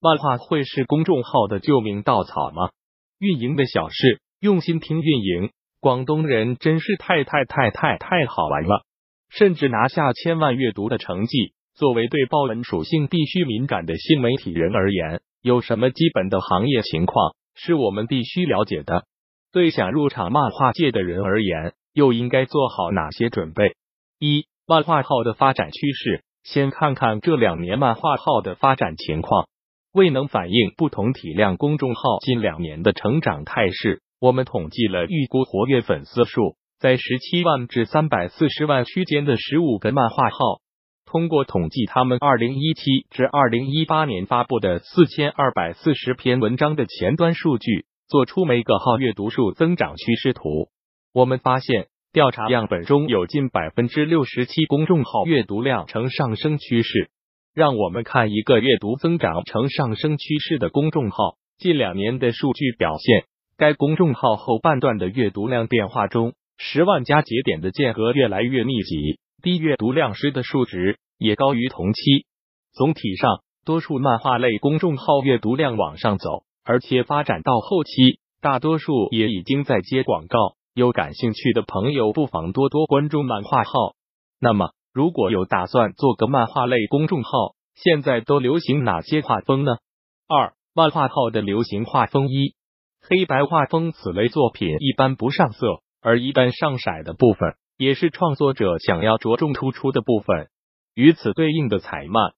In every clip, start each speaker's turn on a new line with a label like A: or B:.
A: 漫画会是公众号的救命稻草吗？运营的小事，用心听运营。广东人真是太太太太太好玩了，甚至拿下千万阅读的成绩。作为对报文属性必须敏感的新媒体人而言，有什么基本的行业情况是我们必须了解的？对想入场漫画界的人而言，又应该做好哪些准备？一、漫画号的发展趋势。先看看这两年漫画号的发展情况。未能反映不同体量公众号近两年的成长态势，我们统计了预估活跃粉丝数在十七万至三百四十万区间的十五个漫画号。通过统计他们二零一七至二零一八年发布的四千二百四十篇文章的前端数据，做出每个号阅读数增长趋势图。我们发现，调查样本中有近百分之六十七公众号阅读量呈上升趋势。让我们看一个阅读增长呈上升趋势的公众号近两年的数据表现。该公众号后半段的阅读量变化中，十万加节点的间隔越来越密集。低阅读量时的数值也高于同期。总体上，多数漫画类公众号阅读量往上走，而且发展到后期，大多数也已经在接广告。有感兴趣的朋友，不妨多多关注漫画号。那么，如果有打算做个漫画类公众号，现在都流行哪些画风呢？二、漫画号的流行画风一，黑白画风。此类作品一般不上色，而一旦上色的部分。也是创作者想要着重突出的部分，与此对应的彩漫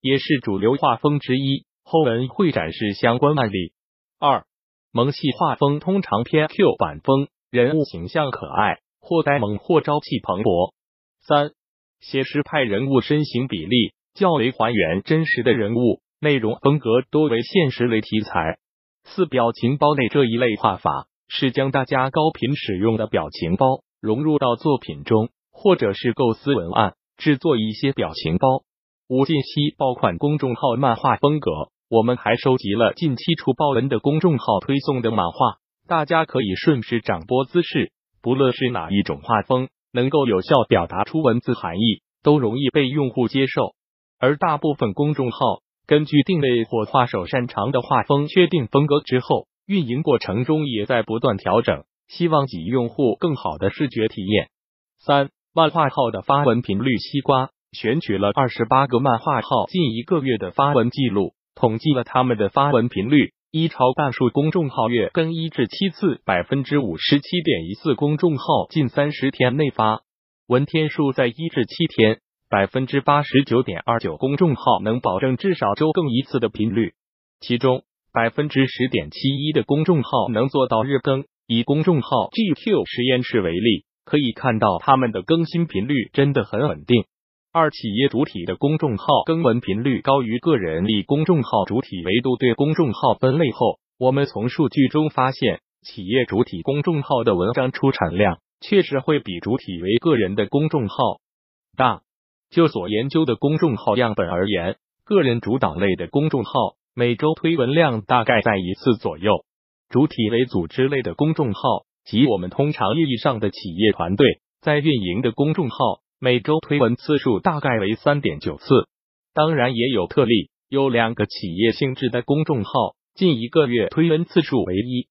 A: 也是主流画风之一。后文会展示相关案例。二萌系画风通常偏 Q 版风，人物形象可爱，或呆萌或朝气蓬勃。三写实派人物身形比例较为还原真实的人物，内容风格多为现实类题材。四表情包类这一类画法是将大家高频使用的表情包。融入到作品中，或者是构思文案，制作一些表情包。五近期爆款公众号漫画风格，我们还收集了近期出爆文的公众号推送的漫画，大家可以顺势掌播姿势，不论是哪一种画风，能够有效表达出文字含义，都容易被用户接受。而大部分公众号根据定位或画手擅长的画风确定风格之后，运营过程中也在不断调整。希望给用户更好的视觉体验。三、漫画号的发文频率。西瓜选取了二十八个漫画号近一个月的发文记录，统计了他们的发文频率。一超半数公众号月更一至七次，百分之五十七点一四公众号近三十天内发文天数在一至七天，百分之八十九点二九公众号能保证至少周更一次的频率，其中百分之十点七一的公众号能做到日更。以公众号 GQ 实验室为例，可以看到他们的更新频率真的很稳定。二企业主体的公众号更文频率高于个人。以公众号主体维度对公众号分类后，我们从数据中发现，企业主体公众号的文章出产量确实会比主体为个人的公众号大。就所研究的公众号样本而言，个人主导类的公众号每周推文量大概在一次左右。主体为组织类的公众号及我们通常意义上的企业团队在运营的公众号，每周推文次数大概为三点九次。当然也有特例，有两个企业性质的公众号近一个月推文次数为一。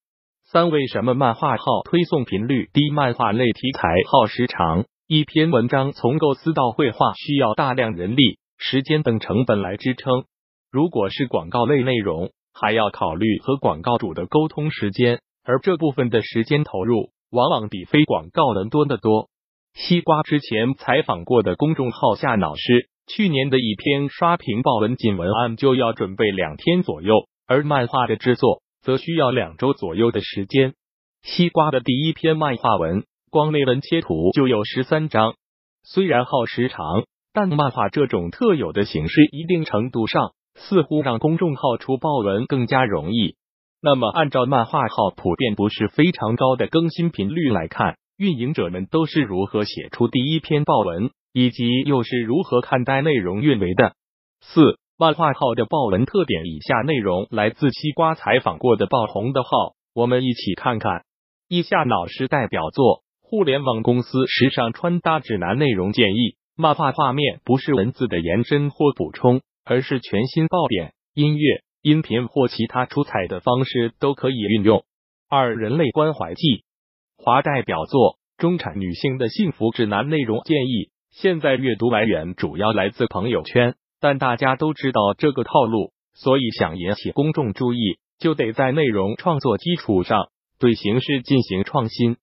A: 三为什么漫画号推送频率低？漫画类题材耗时长，一篇文章从构思到绘画需要大量人力、时间等成本来支撑。如果是广告类内容。还要考虑和广告主的沟通时间，而这部分的时间投入往往比非广告人多得多。西瓜之前采访过的公众号夏老师，去年的一篇刷屏爆文仅文案就要准备两天左右，而漫画的制作则需要两周左右的时间。西瓜的第一篇漫画文，光内文切图就有十三张，虽然耗时长，但漫画这种特有的形式，一定程度上。似乎让公众号出爆文更加容易。那么，按照漫画号普遍不是非常高的更新频率来看，运营者们都是如何写出第一篇爆文，以及又是如何看待内容运维的？四、漫画号的爆文特点。以下内容来自西瓜采访过的爆红的号，我们一起看看。以下老师代表作《互联网公司时尚穿搭指南》内容建议：漫画画面不是文字的延伸或补充。而是全新爆点、音乐、音频或其他出彩的方式都可以运用。二、人类关怀记华代表作《中产女性的幸福指南》内容建议。现在阅读来源主要来自朋友圈，但大家都知道这个套路，所以想引起公众注意，就得在内容创作基础上对形式进行创新。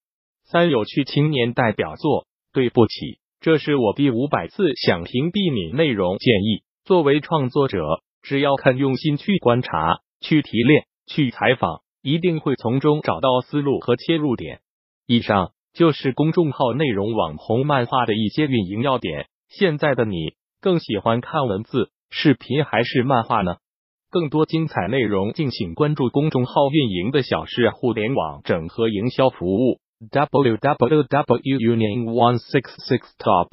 A: 三、有趣青年代表作。对不起，这是我第五百次想屏蔽你内容建议。作为创作者，只要肯用心去观察、去提炼、去采访。一定会从中找到思路和切入点。以上就是公众号内容网红漫画的一些运营要点。现在的你更喜欢看文字、视频还是漫画呢？更多精彩内容，敬请关注公众号“运营的小事互联网整合营销服务 ”（www.unionone66top）。